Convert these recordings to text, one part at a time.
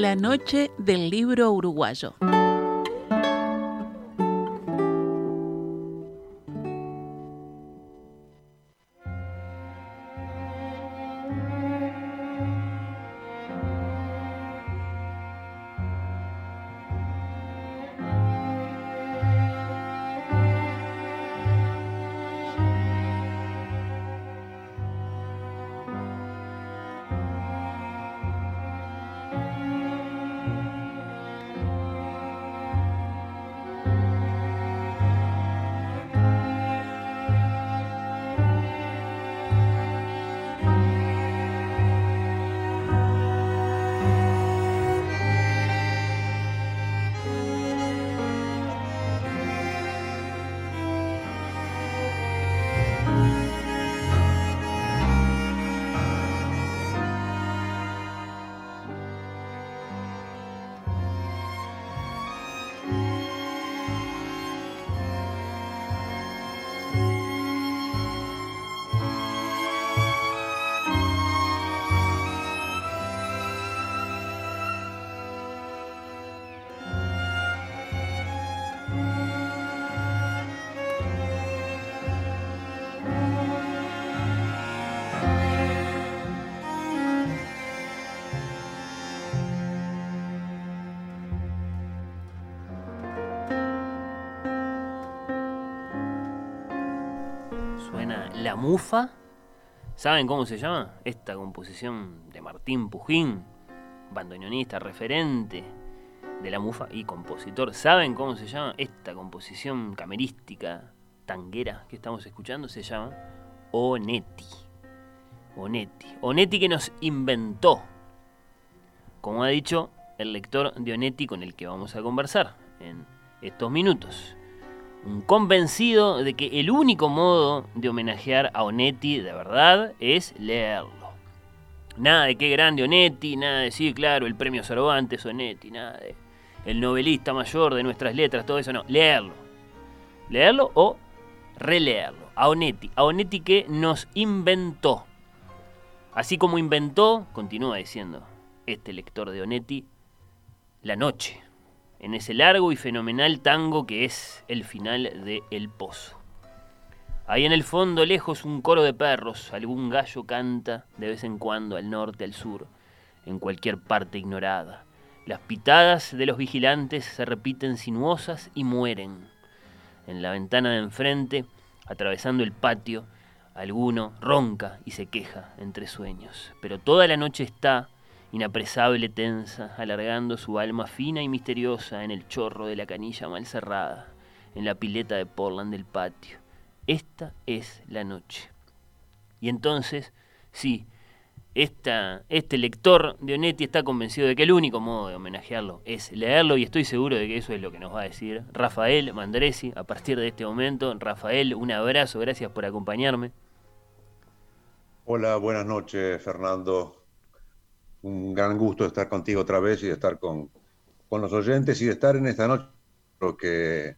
La noche del libro uruguayo. La Mufa. ¿Saben cómo se llama? Esta composición de Martín Pujín, bandoneonista, referente de La Mufa y compositor. ¿Saben cómo se llama? Esta composición camerística, tanguera que estamos escuchando se llama Onetti. Onetti. Onetti que nos inventó, como ha dicho el lector de Onetti con el que vamos a conversar en estos minutos convencido de que el único modo de homenajear a Onetti de verdad es leerlo. Nada de qué grande Onetti, nada de sí, claro, el premio Cervantes Onetti, nada de el novelista mayor de nuestras letras, todo eso no, leerlo. Leerlo o releerlo. A Onetti, a Onetti que nos inventó. Así como inventó, continúa diciendo este lector de Onetti, la noche en ese largo y fenomenal tango que es el final de El Pozo. Ahí en el fondo, lejos, un coro de perros, algún gallo canta de vez en cuando al norte, al sur, en cualquier parte ignorada. Las pitadas de los vigilantes se repiten sinuosas y mueren. En la ventana de enfrente, atravesando el patio, alguno ronca y se queja entre sueños. Pero toda la noche está inapresable tensa, alargando su alma fina y misteriosa en el chorro de la canilla mal cerrada, en la pileta de Portland del patio. Esta es la noche. Y entonces, sí, esta, este lector de Onetti está convencido de que el único modo de homenajearlo es leerlo y estoy seguro de que eso es lo que nos va a decir Rafael Mandresi a partir de este momento. Rafael, un abrazo, gracias por acompañarme. Hola, buenas noches Fernando un gran gusto estar contigo otra vez y de estar con, los oyentes y de estar en esta noche. Creo que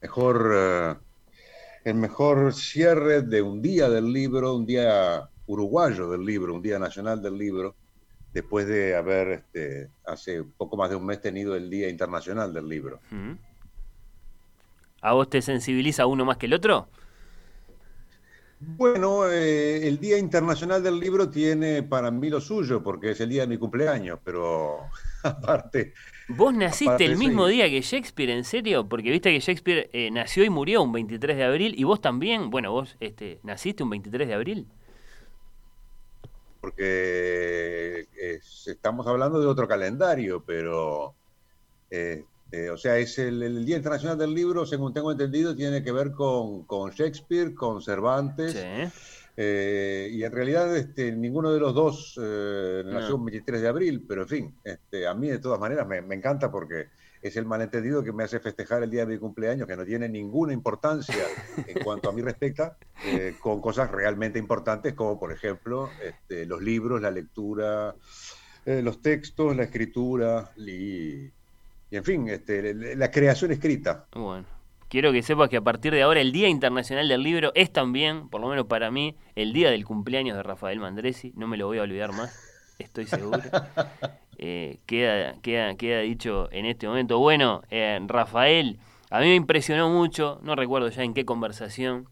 mejor, eh, el mejor cierre de un día del libro, un día uruguayo del libro, un día nacional del libro, después de haber este, hace poco más de un mes tenido el Día Internacional del Libro. ¿A vos te sensibiliza uno más que el otro? Bueno, eh, el Día Internacional del Libro tiene para mí lo suyo, porque es el día de mi cumpleaños, pero aparte... ¿Vos naciste el mismo día que Shakespeare, en serio? Porque viste que Shakespeare eh, nació y murió un 23 de abril, y vos también, bueno, vos este, naciste un 23 de abril. Porque eh, estamos hablando de otro calendario, pero... Eh, o sea, es el, Día Internacional del Libro, según tengo entendido, tiene que ver con, Shakespeare, con Cervantes. Eh, y en realidad este, ninguno de los dos eh, nació el 23 de abril, pero en fin, este, a mí de todas maneras me, encanta porque es el malentendido que me hace festejar el día de mi cumpleaños, que no tiene ninguna importancia en cuanto a mí respecta, con cosas realmente importantes como por ejemplo este, los libros, la lectura, los textos, la escritura y y en fin, este, la creación escrita. Bueno, quiero que sepas que a partir de ahora el Día Internacional del Libro es también, por lo menos para mí, el día del cumpleaños de Rafael Mandresi, no me lo voy a olvidar más. estoy seguro. Eh, queda, queda, queda dicho en este momento. Bueno, eh, Rafael, a mí me impresionó mucho, no recuerdo ya en qué conversación,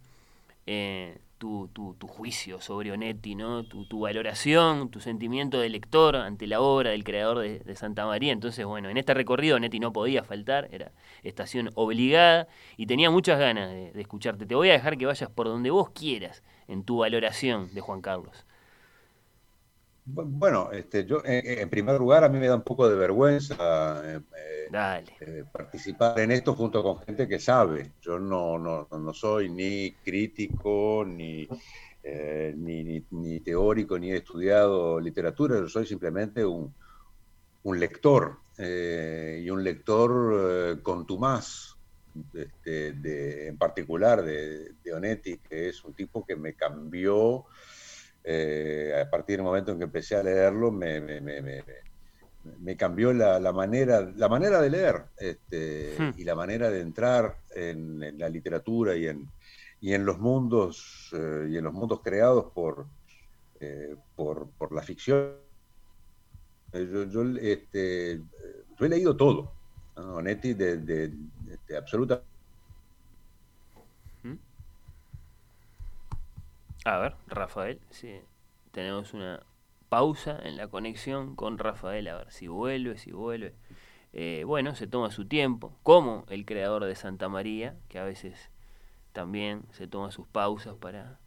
eh, tu, tu, tu, juicio sobre Onetti, ¿no? Tu, tu, valoración, tu sentimiento de lector ante la obra del creador de, de, Santa María. Entonces, bueno, en este recorrido Onetti no podía faltar, era estación obligada y tenía muchas ganas de, de escucharte. Te voy a dejar que vayas por donde vos quieras en tu valoración de Juan Carlos. Bueno, este, yo en primer lugar a mí me da un poco de vergüenza eh, eh, participar en esto junto con gente que sabe. Yo no, no, no soy ni crítico, ni, eh, ni, ni, ni, teórico, ni he estudiado literatura, yo soy simplemente un, un lector eh, y un lector contumaz, este, de, en particular de, de Onetti, que es un tipo que me cambió eh, a partir del momento en que empecé a leerlo, me, me, me, me cambió la, la, manera, la manera de leer este, hmm. y la manera de entrar en, en, la literatura y en, y en los mundos eh, y en los mundos creados por, eh, por, por, la ficción. Yo, yo, este, yo he leído todo, ¿no? Netti, de, de, de absolutamente A ver, Rafael, sí. Tenemos una pausa en la conexión con Rafael, a ver si vuelve, si vuelve. Eh, bueno, se toma su tiempo, como el creador de Santa María, que a veces también se toma sus pausas para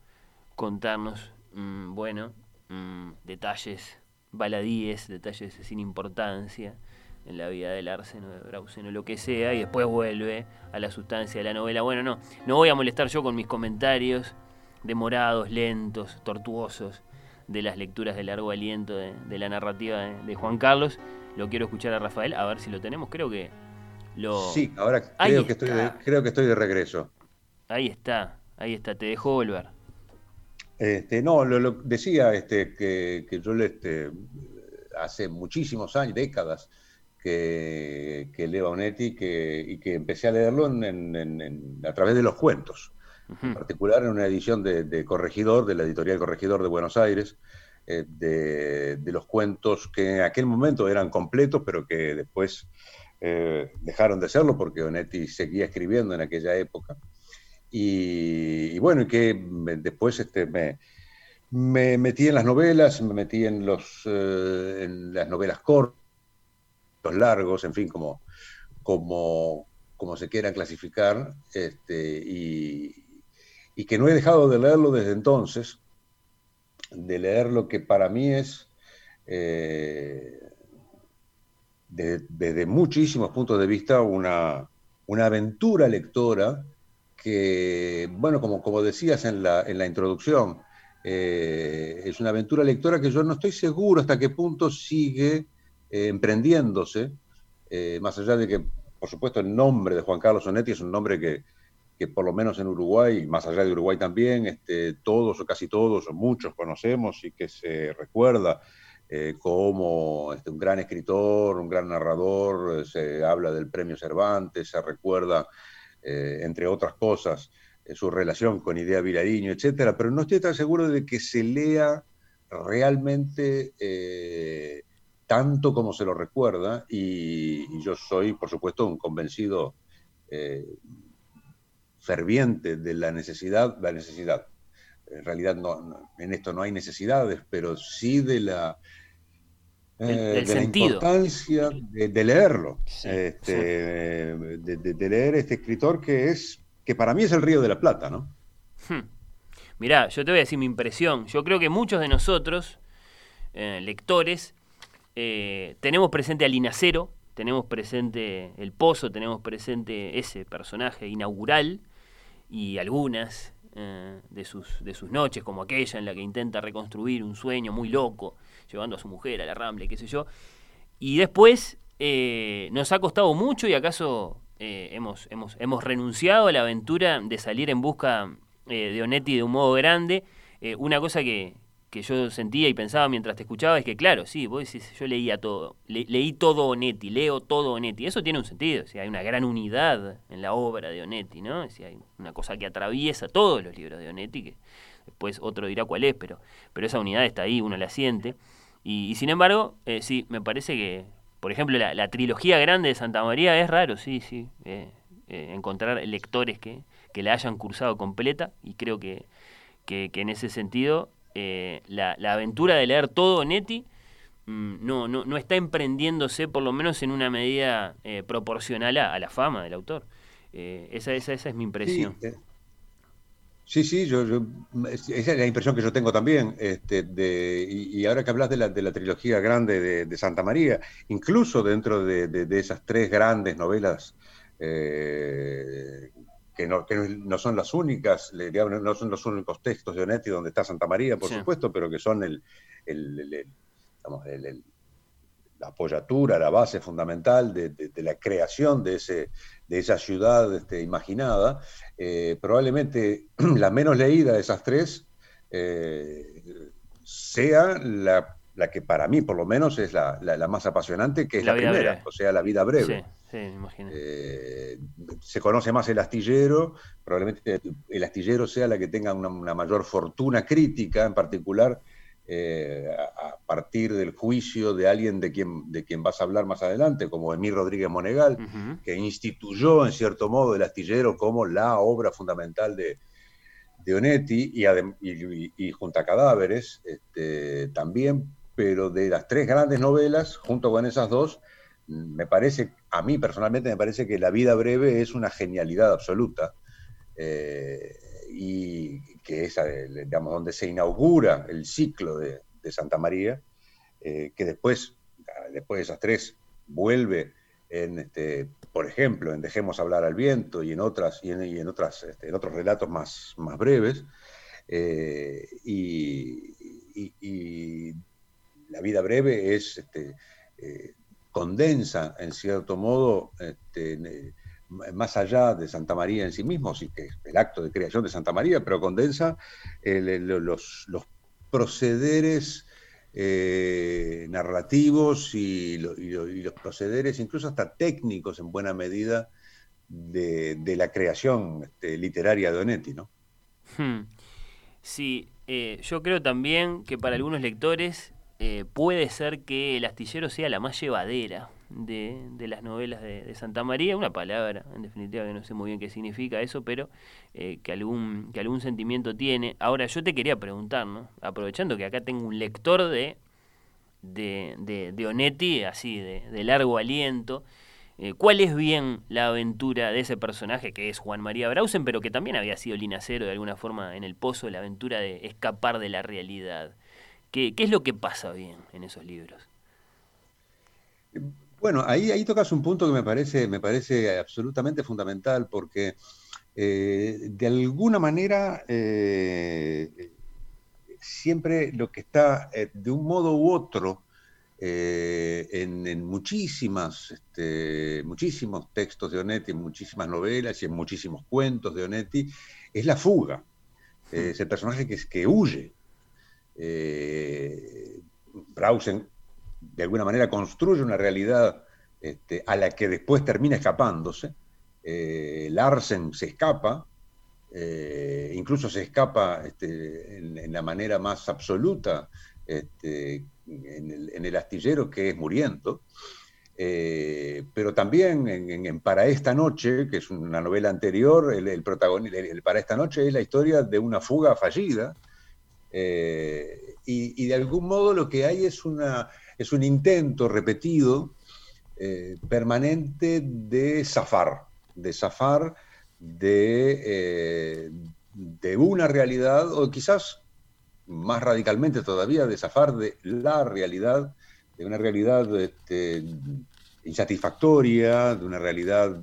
contarnos, mmm, bueno, mmm, detalles baladíes, detalles sin importancia en la vida del Arseno, de Brausen lo que sea, y después vuelve a la sustancia de la novela. Bueno, no, no voy a molestar yo con mis comentarios demorados, lentos, tortuosos de las lecturas de largo aliento de, de la narrativa de, de, Juan Carlos. Lo quiero escuchar a Rafael, a ver si lo tenemos. Creo que lo. Sí, ahora creo, que estoy, de, creo que estoy de regreso. Ahí está, ahí está, te dejo volver. Este, no, lo, lo decía este, que, que yo este, hace muchísimos años, décadas, que, que leo Onetti que, y que empecé a leerlo en, en, en, a través de los cuentos en particular en una edición de, de, Corregidor, de la editorial Corregidor de Buenos Aires, eh, de, de, los cuentos que en aquel momento eran completos, pero que después eh, dejaron de serlo porque Onetti seguía escribiendo en aquella época. Y, y bueno, y que después este, me, me, metí en las novelas, me metí en, los, eh, en las novelas cortas, los largos, en fin, como, como, como se quieran clasificar, este, y, y que no he dejado de leerlo desde entonces, de leer lo que para mí es, eh, desde, desde muchísimos puntos de vista, una, una aventura lectora que, bueno, como, como decías en la, en la introducción, eh, es una aventura lectora que yo no estoy seguro hasta qué punto sigue eh, emprendiéndose, eh, más allá de que, por supuesto, el nombre de Juan Carlos Sonetti es un nombre que, que por lo menos en Uruguay, más allá de Uruguay también, este, todos o casi todos o muchos conocemos y que se recuerda eh, como este, un gran escritor, un gran narrador, eh, se habla del premio Cervantes, se recuerda, eh, entre otras cosas, su relación con Idea Vilariño, etcétera, pero no estoy tan seguro de que se lea realmente tanto como se lo recuerda y, yo soy, por supuesto, un convencido ferviente de la necesidad, la necesidad. En realidad no, no, en esto no hay necesidades, pero sí de la, el, el de sentido. la importancia de, de leerlo, sí, este, sí. De, leer este escritor que es, que para mí es el Río de la Plata, ¿no? Hmm. Mirá, yo te voy a decir mi impresión. Yo creo que muchos de nosotros, eh, lectores, eh, tenemos presente a Linacero, tenemos presente el Pozo, tenemos presente ese personaje inaugural, y algunas eh, de, sus, de sus noches, como aquella en la que intenta reconstruir un sueño muy loco, llevando a su mujer a la Ramble, qué sé yo. Y después eh, nos ha costado mucho y acaso eh, hemos, hemos, hemos renunciado a la aventura de salir en busca eh, de Onetti de un modo grande. Eh, una cosa que, que yo sentía y pensaba mientras te escuchaba es que, claro, sí, vos decís, yo leía todo, le, leí todo Onetti, leo todo Onetti, eso tiene un sentido, si hay una gran unidad en la obra de Onetti, ¿no? Si hay una cosa que atraviesa todos los libros de Onetti, que después otro dirá cuál es, pero, pero esa unidad está ahí, uno la siente. Y, sin embargo, eh, sí, me parece que, por ejemplo, la, trilogía grande de Santa María es raro, sí, sí, eh, eh, encontrar lectores que, que, la hayan cursado completa y creo que, que, en ese sentido la, la, aventura de leer todo Neti mm, no, no, no está emprendiéndose por lo menos en una medida proporcional a, la fama del autor. esa, esa, esa es mi impresión. Sí, sí, yo, esa es la impresión que yo tengo también. Este, de, y, ahora que hablas de la, de la trilogía grande de, Santa María, incluso dentro de, esas tres grandes novelas, eh, que, no, que, no, son las únicas, no son los únicos textos de Onetti donde está Santa María, por supuesto, pero que son el, el, la apoyatura, la base fundamental de, la creación de, ese, de esa ciudad este, imaginada. Eh, probablemente la menos leída de esas tres eh, sea la, que para mí, por lo menos, es la, más apasionante, que es la, primera, o sea, la vida breve. Sí, sí, eh, se conoce más el astillero, probablemente el astillero sea la que tenga una, mayor fortuna crítica, en particular a, partir del juicio de alguien de quien, de quien vas a hablar más adelante, como Emir Rodríguez Monegal, que instituyó en cierto modo el astillero como la obra fundamental de, de Onetti y, y, junto a cadáveres este, también, pero de las tres grandes novelas, junto con esas dos, me parece, a mí personalmente me parece que La vida breve es una genialidad absoluta. Eh, y que es, digamos, donde se inaugura el ciclo de, de Santa María, eh, que después, después de esas tres, vuelve en, este, por ejemplo, en Dejemos hablar al viento y en otras y en, otras, este, en otros relatos más, más breves. Eh, y, la vida breve es este, eh, condensa en cierto modo este, más allá de Santa María en sí mismo, sí que el acto de creación de Santa María, pero condensa los, los procederes eh, narrativos y, los procederes, incluso hasta técnicos en buena medida, de, la creación este, literaria de Onetti, ¿no? Hmm. Sí, eh, yo creo también que para algunos lectores eh, puede ser que el astillero sea la más llevadera de, las novelas de, Santa María, una palabra, en definitiva, que no sé muy bien qué significa eso, pero eh, que, algún, que algún sentimiento tiene. Ahora, yo te quería preguntar, ¿no? aprovechando que acá tengo un lector de, de, de, Onetti, así, de, largo aliento, eh, ¿cuál es bien la aventura de ese personaje que es Juan María Brausen, pero que también había sido linacero de alguna forma en el pozo, la aventura de escapar de la realidad? ¿Qué, qué es lo que pasa bien en esos libros? Bueno, ahí, ahí tocas un punto que me parece, me parece absolutamente fundamental porque eh, de alguna manera eh, siempre lo que está eh, de un modo u otro en, muchísimas, este, muchísimos textos de Onetti, en muchísimas novelas y en muchísimos cuentos de Onetti, es la fuga. es el personaje que, que huye. Brausen de alguna manera construye una realidad este, a la que después termina escapándose. Eh, Larsen se escapa, eh, incluso se escapa este, en, la manera más absoluta este, en, el, astillero, que es muriendo. Eh, pero también en, Para esta noche, que es una novela anterior, el, protagonista, Para esta noche es la historia de una fuga fallida. Y, de algún modo lo que hay es una, es un intento repetido, eh, permanente de zafar, de zafar de, eh, de una realidad, o quizás más radicalmente todavía, de zafar de la realidad, de una realidad este, insatisfactoria, de una realidad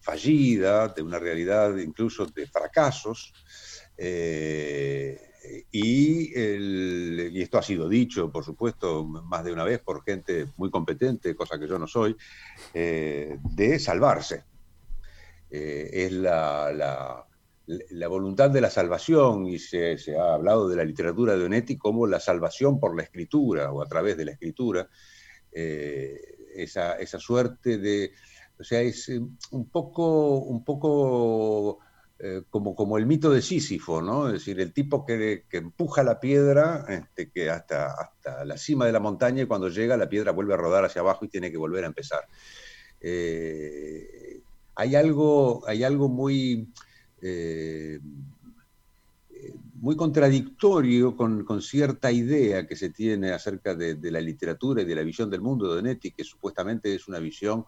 fallida, de una realidad incluso de fracasos. Eh, y, esto ha sido dicho, por supuesto, más de una vez por gente muy competente, cosa que yo no soy, eh, de salvarse. Eh, es la, la, voluntad de la salvación y se, ha hablado de la literatura de Onetti como la salvación por la escritura o a través de la escritura. Eh, esa, esa, suerte de, o sea, es un poco, un poco eh, como, como el mito de Sísifo, ¿no? Es decir, el tipo que, empuja la piedra este, hasta, hasta la cima de la montaña y cuando llega la piedra vuelve a rodar hacia abajo y tiene que volver a empezar. Eh, hay, algo, hay algo muy, eh, muy contradictorio con, con, cierta idea que se tiene acerca de, de, la literatura y de la visión del mundo de Netti, que supuestamente es una visión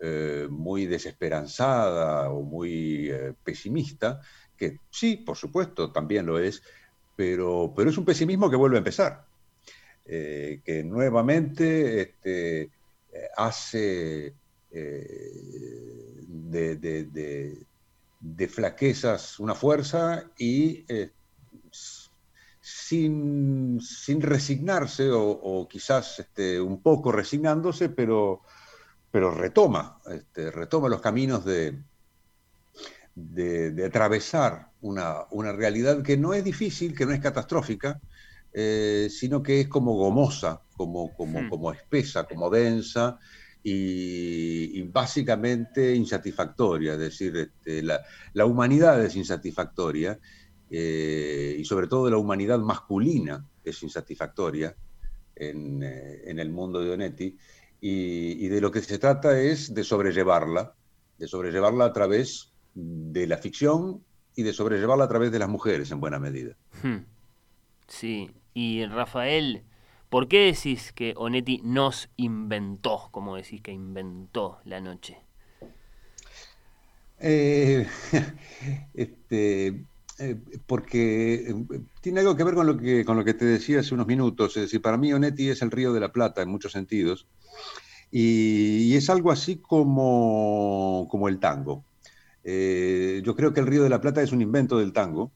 eh, muy desesperanzada o muy eh, pesimista, que sí, por supuesto, también lo es, pero, pero es un pesimismo que vuelve a empezar, eh, que nuevamente este, hace de, de, flaquezas una fuerza y sin, sin, resignarse o, quizás este, un poco resignándose, pero pero retoma, este, retoma los caminos de, de, atravesar una, una, realidad que no es difícil, que no es catastrófica, eh, sino que es como gomosa, como, como, hmm. como espesa, como densa y, básicamente insatisfactoria. Es decir, este, la, la, humanidad es insatisfactoria eh, y sobre todo la humanidad masculina es insatisfactoria en, eh, en el mundo de Onetti y, de lo que se trata es de sobrellevarla, de sobrellevarla a través de la ficción y de sobrellevarla a través de las mujeres en buena medida. Hmm. Sí, y Rafael, ¿por qué decís que Onetti nos inventó, como decís que inventó la noche? Eh, este, eh, porque eh, tiene algo que ver con lo que, con lo que te decía hace unos minutos. Es decir, para mí Onetti es el río de la Plata en muchos sentidos. Y, es algo así como, como el tango. Eh, yo creo que el Río de la Plata es un invento del tango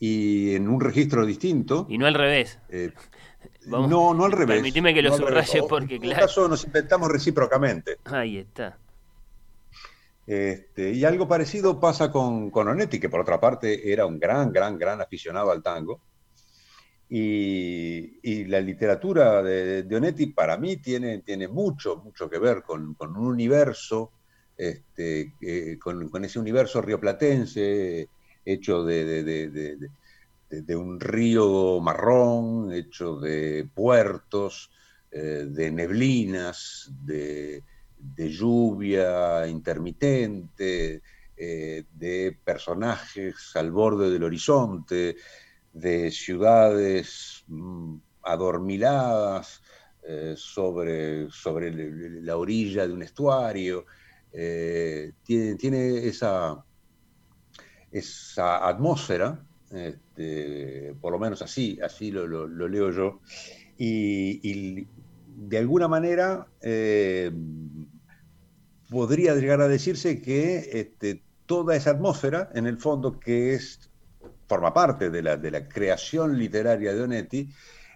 y en un registro distinto. Y no al revés. no, no al revés. Permíteme que lo subraye porque, claro. En caso nos inventamos recíprocamente. Ahí está. Este, y algo parecido pasa con, con Onetti, que por otra parte era un gran, gran, gran aficionado al tango. Y, la literatura de, Onetti para mí tiene, tiene mucho, mucho que ver con, un universo, este, con, con, ese universo rioplatense hecho de, un río marrón, hecho de puertos, eh, de neblinas, de de lluvia intermitente, eh, de personajes al borde del horizonte, de ciudades mm, adormiladas eh, sobre, sobre la orilla de un estuario. Eh, tiene, esa, esa atmósfera, este, por lo menos así, así lo, leo yo, y, de alguna manera podría llegar a decirse que este, toda esa atmósfera, en el fondo, que es, forma parte de la, de la creación literaria de Onetti,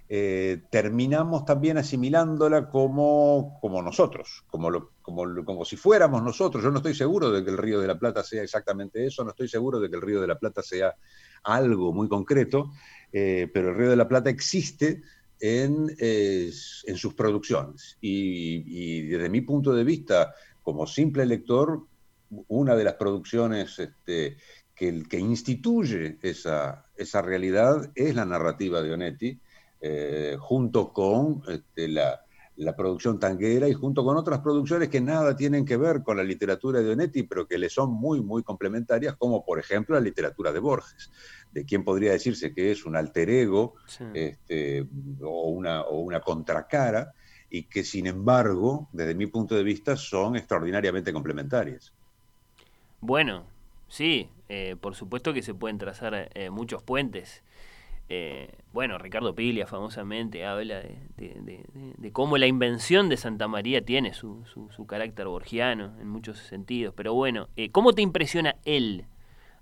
eh, terminamos también asimilándola como, como nosotros, como, como, como, si fuéramos nosotros. Yo no estoy seguro de que el Río de la Plata sea exactamente eso, no estoy seguro de que el Río de la Plata sea algo muy concreto, eh, pero el Río de la Plata existe en, en sus producciones. Y, y, desde mi punto de vista, como simple lector, una de las producciones este, que, que, instituye esa, esa, realidad es la narrativa de Onetti, eh, junto con este, la, la, producción tanguera y junto con otras producciones que nada tienen que ver con la literatura de Onetti, pero que le son muy, muy complementarias, como por ejemplo la literatura de Borges, de quien podría decirse que es un alter ego este, o, una, o una contracara y que sin embargo, desde mi punto de vista, son extraordinariamente complementarias. Bueno, sí, eh, por supuesto que se pueden trazar eh, muchos puentes. Eh, bueno, Ricardo Piglia famosamente habla de, cómo la invención de Santa María tiene su, su, carácter borgiano en muchos sentidos. Pero bueno, ¿cómo te impresiona él,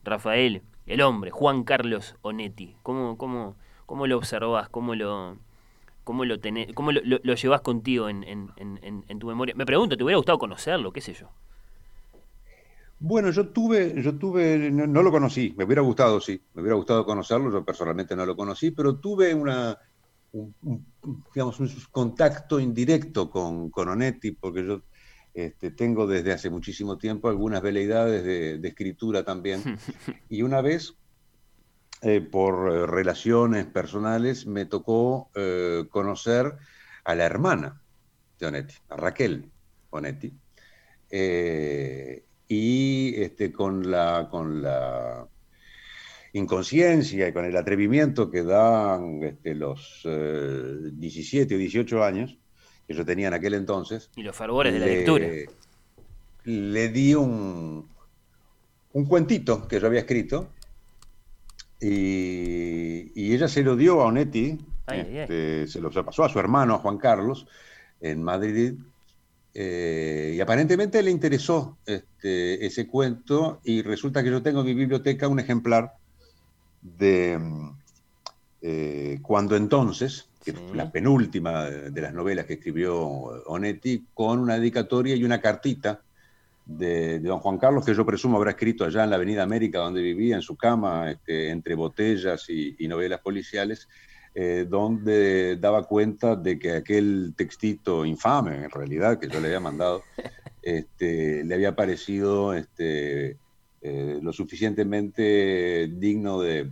Rafael, el hombre, Juan Carlos Onetti? ¿Cómo, cómo, cómo lo observas? ¿Cómo lo, ¿Cómo lo, tenés, cómo lo, lo, llevas contigo en, en, en, tu memoria? Me pregunto, ¿te hubiera gustado conocerlo? ¿Qué sé yo? Bueno, yo tuve, yo tuve, no, lo conocí, me hubiera gustado, sí, me hubiera gustado conocerlo, yo personalmente no lo conocí, pero tuve una, un, digamos, un contacto indirecto con, con Onetti, porque yo Este, tengo desde hace muchísimo tiempo algunas veleidades de, escritura también. Y una vez, eh, por eh, relaciones personales, me tocó eh, conocer a la hermana de Onetti, a Raquel Onetti. Y este, con, la, con la inconsciencia y con el atrevimiento que dan este, los 17 o 18 años, que yo tenía en aquel entonces. Y los fervores de la lectura. Le di un, un cuentito que yo había escrito y, ella se lo dio a Onetti, este, se lo pasó a su hermano, a Juan Carlos, en Madrid, eh, y aparentemente le interesó este, ese cuento y resulta que yo tengo en mi biblioteca un ejemplar de eh, Cuando entonces, la penúltima de las novelas que escribió Onetti, con una dedicatoria y una cartita de, don Juan Carlos, que yo presumo habrá escrito allá en la Avenida América, donde vivía, en su cama, este, entre botellas y, novelas policiales, eh, donde daba cuenta de que aquel textito infame, en realidad, que yo le había mandado, este, le había parecido este, eh, lo suficientemente digno de,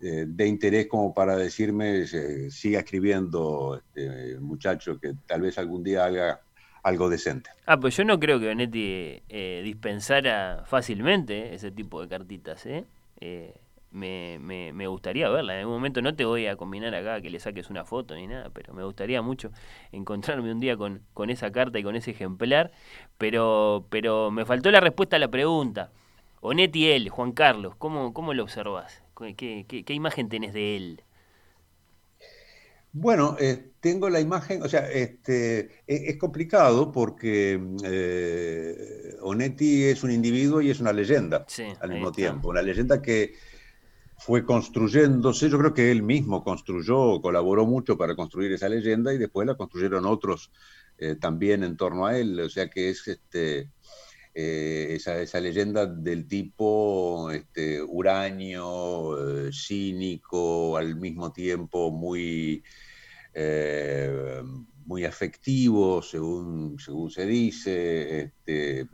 eh, de interés como para decirme, eh, siga escribiendo, este, muchacho, que tal vez algún día haga algo decente. Ah, pues yo no creo que Benetti eh, dispensara fácilmente ese tipo de cartitas, ¿eh? Me, me, me, gustaría verla. En algún momento no te voy a combinar acá que le saques una foto ni nada, pero me gustaría mucho encontrarme un día con, con esa carta y con ese ejemplar. Pero, pero me faltó la respuesta a la pregunta. Onetti él, Juan Carlos, ¿cómo, cómo lo observas? ¿Qué, imagen tenés de él? Bueno, eh, tengo la imagen, o sea, este, e, es, complicado porque eh, Onetti es un individuo y es una leyenda al mismo tiempo. Una leyenda que fue construyéndose, yo creo que él mismo construyó, colaboró mucho para construir esa leyenda y después la construyeron otros eh, también en torno a él. O sea que es este, eh, esa, leyenda del tipo este, uranio, eh, cínico, al mismo tiempo muy, muy afectivo, según, según se dice, este,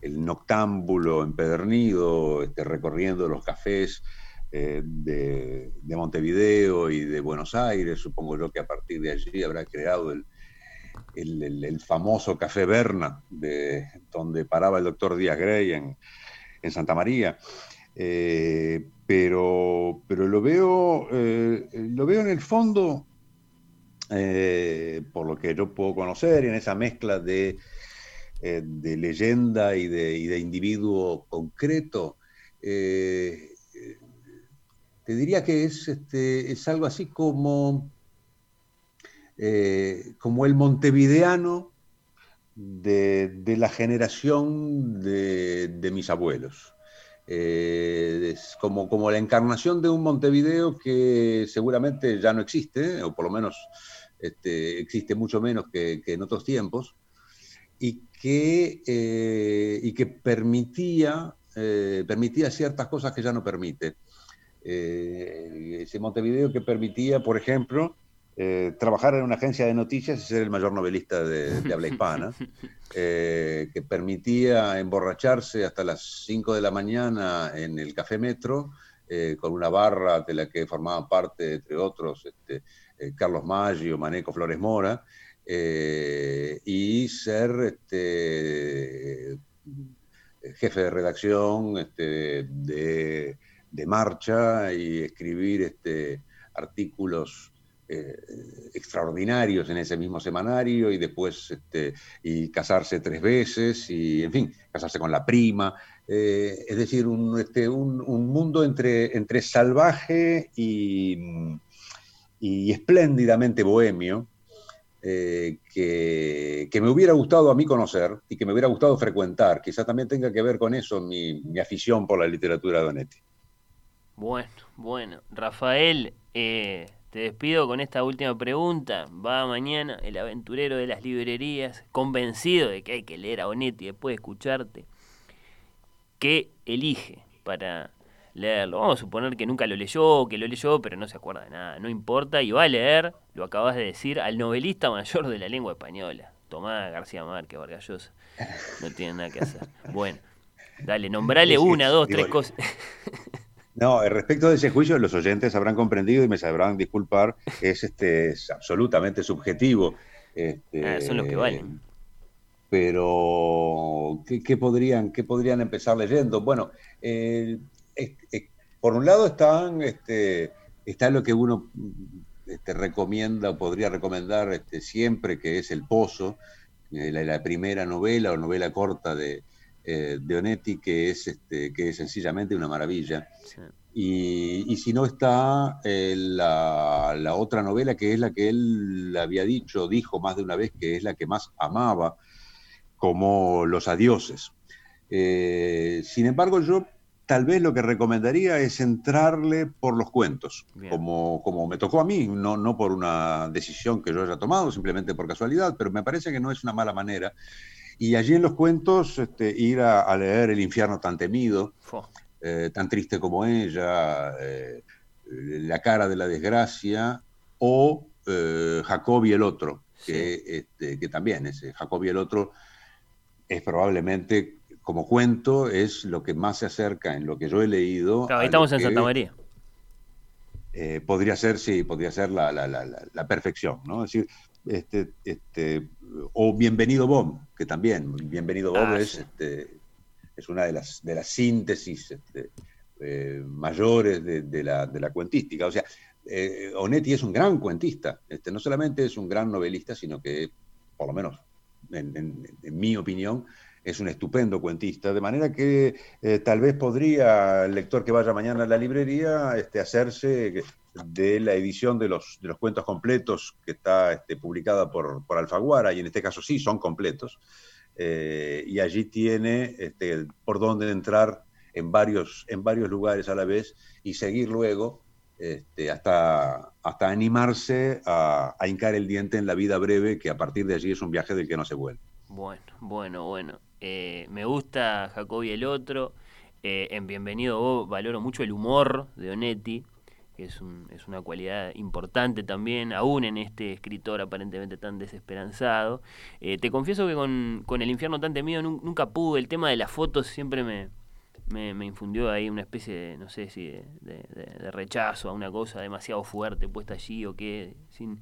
el, noctámbulo empedernido, este, recorriendo los cafés. De, de, Montevideo y de Buenos Aires, supongo yo que a partir de allí habrá creado el, el, famoso Café Berna, de, donde paraba el doctor Díaz Grey en, Santa María. Eh, pero, pero lo veo, eh, lo veo en el fondo, eh, por lo que yo puedo conocer, en esa mezcla de, de leyenda y de, y de, individuo concreto. Te diría que es, este, es algo así como eh, como el montevideano de, la generación de, mis abuelos. Eh, es como, la encarnación de un Montevideo que seguramente ya no existe, o por lo menos este, existe mucho menos que, en otros tiempos, y que, eh, permitía, permitía ciertas cosas que ya no permite. Ese Montevideo que permitía, por ejemplo, eh, trabajar en una agencia de noticias y ser el mayor novelista de, habla hispana, eh, que permitía emborracharse hasta las 5 de la mañana en el Café Metro, eh, con una barra de la que formaban parte, entre otros, este, Carlos Maggio, Maneco Flores Mora, y ser este, jefe de redacción este, de, de, marcha y escribir este, artículos eh, extraordinarios en ese mismo semanario y después este, y casarse tres veces y, en fin, casarse con la prima. Eh, es decir, un, este, un, mundo entre, entre salvaje y, y espléndidamente bohemio. Eh, que, que, me hubiera gustado a mí conocer y que me hubiera gustado frecuentar. Quizá también tenga que ver con eso mi, mi afición por la literatura de Donetti. Bueno, bueno. Rafael, te despido con esta última pregunta. Va mañana el aventurero de las librerías, convencido de que hay que leer a Onetti después de escucharte. ¿Qué elige para leerlo? Vamos a suponer que nunca lo leyó, que lo leyó, pero no se acuerda de nada. No importa, y va a leer, lo acabas de decir, al novelista mayor de la lengua española. Tomás, García Márquez, Vargallosa. No tienen nada que hacer. Bueno, dale, nombrale una, dos, tres cosas. No, respecto de ese juicio, los oyentes habrán comprendido y me sabrán disculpar, es, este, es absolutamente subjetivo. Este, ah, son los que valen. Pero, ¿qué, podrían, qué podrían empezar leyendo? Bueno, por un lado están, este, está lo que uno este, recomienda o podría recomendar este, siempre, que es El Pozo, eh, la, primera novela o novela corta de, eh, de Onetti, que es, este, que es sencillamente una maravilla. Y, si no está eh, la, otra novela, que es la que él había dicho, dijo más de una vez, que es la que más amaba, como Los Adioses. sin embargo, yo tal vez lo que recomendaría es entrarle por los cuentos, como, como me tocó a mí, no, no por una decisión que yo haya tomado, simplemente por casualidad, pero me parece que no es una mala manera. Y allí en los cuentos este, ir a, leer El infierno tan temido, eh, tan triste como ella, eh, La cara de la desgracia, o eh, Jacob y el otro, que, este, que también es Jacob y el otro es probablemente como cuento es lo que más se acerca en lo que yo he leído. Claro, estamos en Santa María. Eh, podría ser, sí, podría ser la, la, la, perfección, ¿no? Es decir, este, este, o Bienvenido Bob, que también, Bienvenido Bob ah, es, este, es una de las, de las síntesis este, eh, mayores de, la, de la cuentística. O sea, eh, Onetti es un gran cuentista, este, no solamente es un gran novelista, sino que, por lo menos en mi opinión, es un estupendo cuentista, de manera que eh, tal vez podría el lector que vaya mañana a la librería este, hacerse de la edición de los, de los cuentos completos que está este, publicada por, por, Alfaguara, y en este caso sí son completos, eh, y allí tiene este, por dónde entrar en varios, en varios lugares a la vez y seguir luego este, hasta, hasta animarse a, a hincar el diente en la vida breve, que a partir de allí es un viaje del que no se vuelve. Bueno, bueno, bueno. Eh, me gusta Jacobi el otro. Eh, en Bienvenido vos valoro mucho el humor de Onetti, que es, una cualidad importante también, aún en este escritor aparentemente tan desesperanzado. Eh, te confieso que con, El infierno tan temido nunca pude, el tema de las fotos siempre me, me, infundió ahí una especie de, no sé si de, rechazo a una cosa demasiado fuerte puesta allí o qué, sin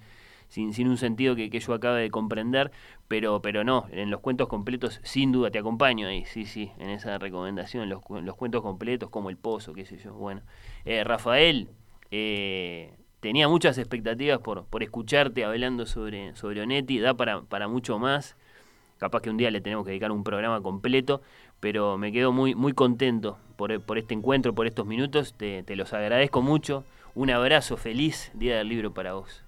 sin, sin un sentido que, que, yo acabe de comprender, pero, pero no, en los cuentos completos sin duda te acompaño ahí, sí, sí, en esa recomendación, los, los cuentos completos como El Pozo, qué sé yo. Bueno, eh, Rafael, eh, tenía muchas expectativas por, por escucharte hablando sobre, sobre Onetti, da para, para mucho más. Capaz que un día le tenemos que dedicar un programa completo, pero me quedo muy, muy contento por, por este encuentro, por estos minutos. Te, te los agradezco mucho. Un abrazo feliz, Día del Libro para vos.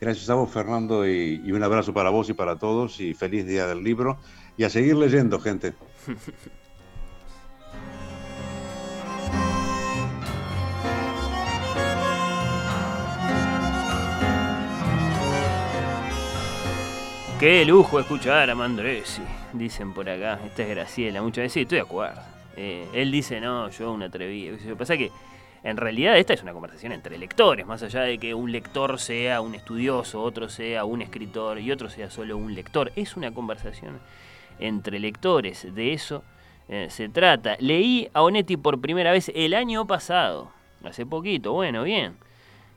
Gracias a vos, Fernando, y, un abrazo para vos y para todos, y feliz día del libro. Y a seguir leyendo, gente. Qué lujo escuchar a Mandresi, dicen por acá. Esta es Graciela, muchas veces estoy de acuerdo. Eh, él dice, no, yo un atrevido. Lo que pasa que en realidad esta es una conversación entre lectores, más allá de que un lector sea un estudioso, otro sea un escritor y otro sea solo un lector. Es una conversación entre lectores, de eso eh, se trata. Leí a Onetti por primera vez el año pasado, hace poquito, bueno, bien,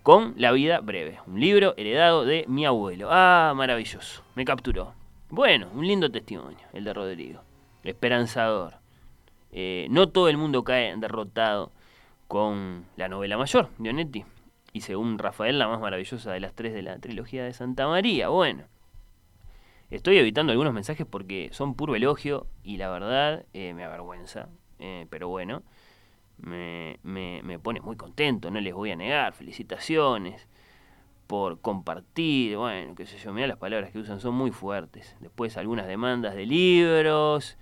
con La vida breve, un libro heredado de mi abuelo. Ah, maravilloso, me capturó. Bueno, un lindo testimonio, el de Rodrigo, esperanzador. Eh, no todo el mundo cae derrotado con la novela mayor de Onetti. Y según Rafael, la más maravillosa de las tres de la trilogía de Santa María. Bueno, estoy evitando algunos mensajes porque son puro elogio y la verdad eh, me avergüenza. Eh, pero bueno, me, me, me, pone muy contento, no les voy a negar. Felicitaciones por compartir. Bueno, qué sé yo, mira las palabras que usan, son muy fuertes. Después algunas demandas de libros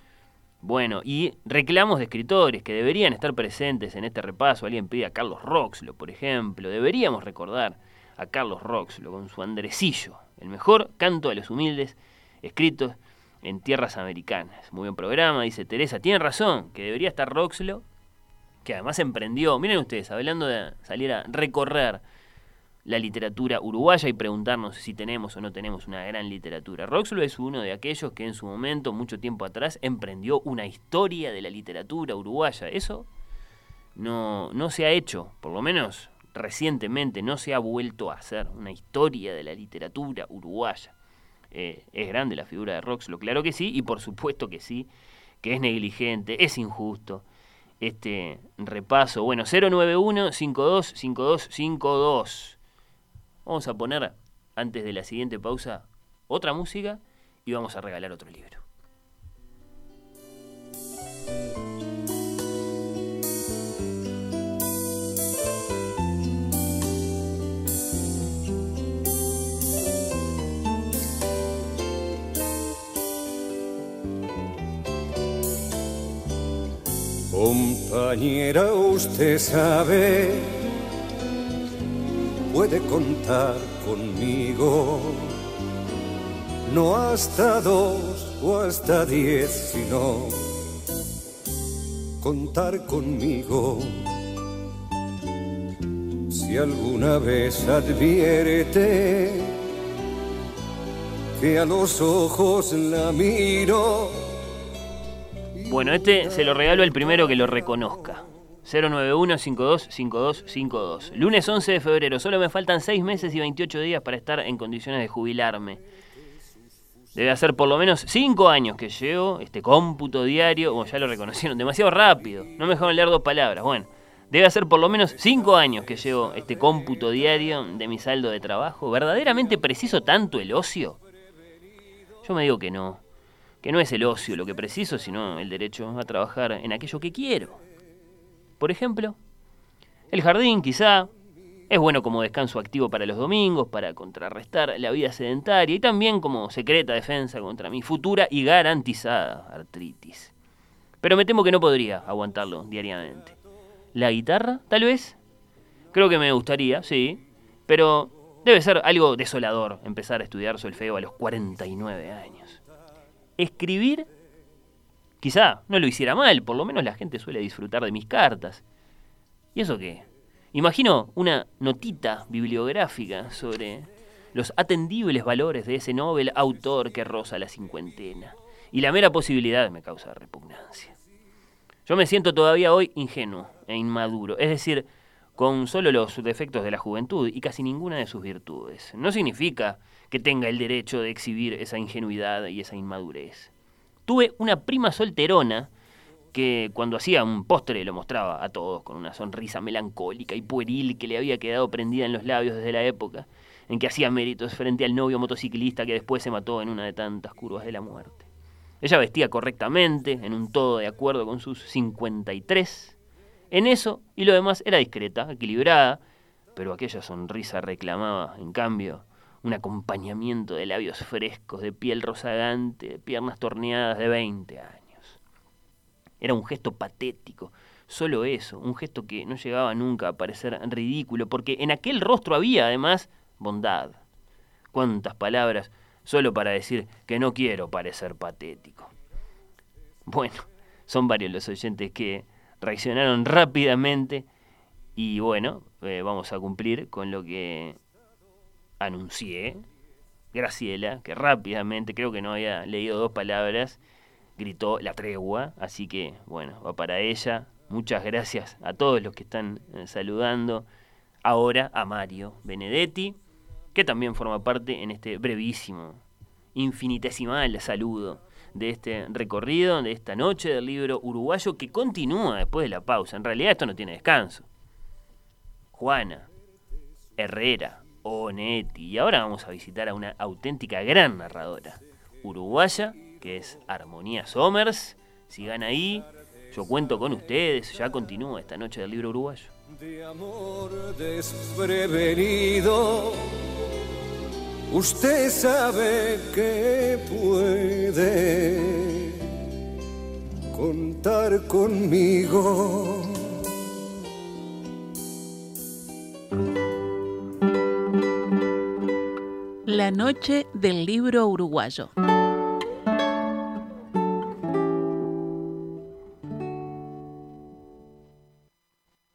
bueno, y reclamos de escritores que deberían estar presentes en este repaso. Alguien pide a Carlos Roxlo, por ejemplo. Deberíamos recordar a Carlos Roxlo con su Andresillo, el mejor canto a los humildes escritos en tierras americanas. Muy buen programa, dice Teresa. Tiene razón, que debería estar Roxlo, que además emprendió, miren ustedes, hablando de salir a recorrer la literatura uruguaya y preguntarnos si tenemos o no tenemos una gran literatura. Roxlo es uno de aquellos que en su momento, mucho tiempo atrás, emprendió una historia de la literatura uruguaya. Eso no, no se ha hecho, por lo menos recientemente, no se ha vuelto a hacer una historia de la literatura uruguaya. Eh, es grande la figura de Roxlo, claro que sí, y por supuesto que sí, que es negligente, es injusto este repaso. Bueno, 091 525252 Vamos a poner, antes de la siguiente pausa, otra música y vamos a regalar otro libro. Compañera, usted sabe puede contar conmigo. No hasta dos o hasta diez, sino contar conmigo. Si alguna vez advierte que a los ojos la miro. Bueno, este se lo regalo al primero que lo reconozca. 091-525252. Lunes 11 de febrero. Solo me faltan 6 meses y 28 días para estar en condiciones de jubilarme. Debe hacer por lo menos 5 años que llevo este cómputo diario. Como ya lo reconocieron, demasiado rápido. No me dejaron leer dos palabras. Bueno, debe hacer por lo menos 5 años que llevo este cómputo diario de mi saldo de trabajo. ¿Verdaderamente preciso tanto el ocio? Yo me digo que no. Que no es el ocio lo que preciso, sino el derecho a trabajar en aquello que quiero por ejemplo. El jardín, quizá, es bueno como descanso activo para los domingos, para contrarrestar la vida sedentaria y también como secreta defensa contra mi futura y garantizada artritis. Pero me temo que no podría aguantarlo diariamente. ¿La guitarra, tal vez? Creo que me gustaría, sí, pero debe ser algo desolador empezar a estudiar solfeo a los 49 años. Escribir Quizá no lo hiciera mal, por lo menos la gente suele disfrutar de mis cartas. ¿Y eso qué? Imagino una notita bibliográfica sobre los atendibles valores de ese novel autor que roza la cincuentena. Y la mera posibilidad me causa repugnancia. Yo me siento todavía hoy ingenuo e inmaduro, es decir, con solo los defectos de la juventud y casi ninguna de sus virtudes. No significa que tenga el derecho de exhibir esa ingenuidad y esa inmadurez. Tuve una prima solterona que cuando hacía un postre lo mostraba a todos con una sonrisa melancólica y pueril que le había quedado prendida en los labios desde la época en que hacía méritos frente al novio motociclista que después se mató en una de tantas curvas de la muerte. Ella vestía correctamente, en un todo de acuerdo con sus 53. En eso y lo demás era discreta, equilibrada, pero aquella sonrisa reclamaba, en cambio, un acompañamiento de labios frescos, de piel rozagante, de piernas torneadas de 20 años. Era un gesto patético, solo eso, un gesto que no llegaba nunca a parecer ridículo, porque en aquel rostro había además bondad. Cuántas palabras solo para decir que no quiero parecer patético. Bueno, son varios los oyentes que reaccionaron rápidamente y bueno, eh, vamos a cumplir con lo que anuncié, Graciela, que rápidamente, creo que no había leído dos palabras, gritó la tregua, así que bueno, va para ella. Muchas gracias a todos los que están eh, saludando. Ahora a Mario Benedetti, que también forma parte en este brevísimo, infinitesimal saludo de este recorrido, de esta noche del libro uruguayo que continúa después de la pausa. En realidad esto no tiene descanso. Juana, Herrera, Onetti. Y ahora vamos a visitar a una auténtica gran narradora, uruguaya, que es Armonía Somers. Sigan ahí, yo cuento con ustedes, ya continúa esta noche del libro uruguayo. De amor desprevenido, usted sabe que puede contar conmigo. La noche del libro uruguayo.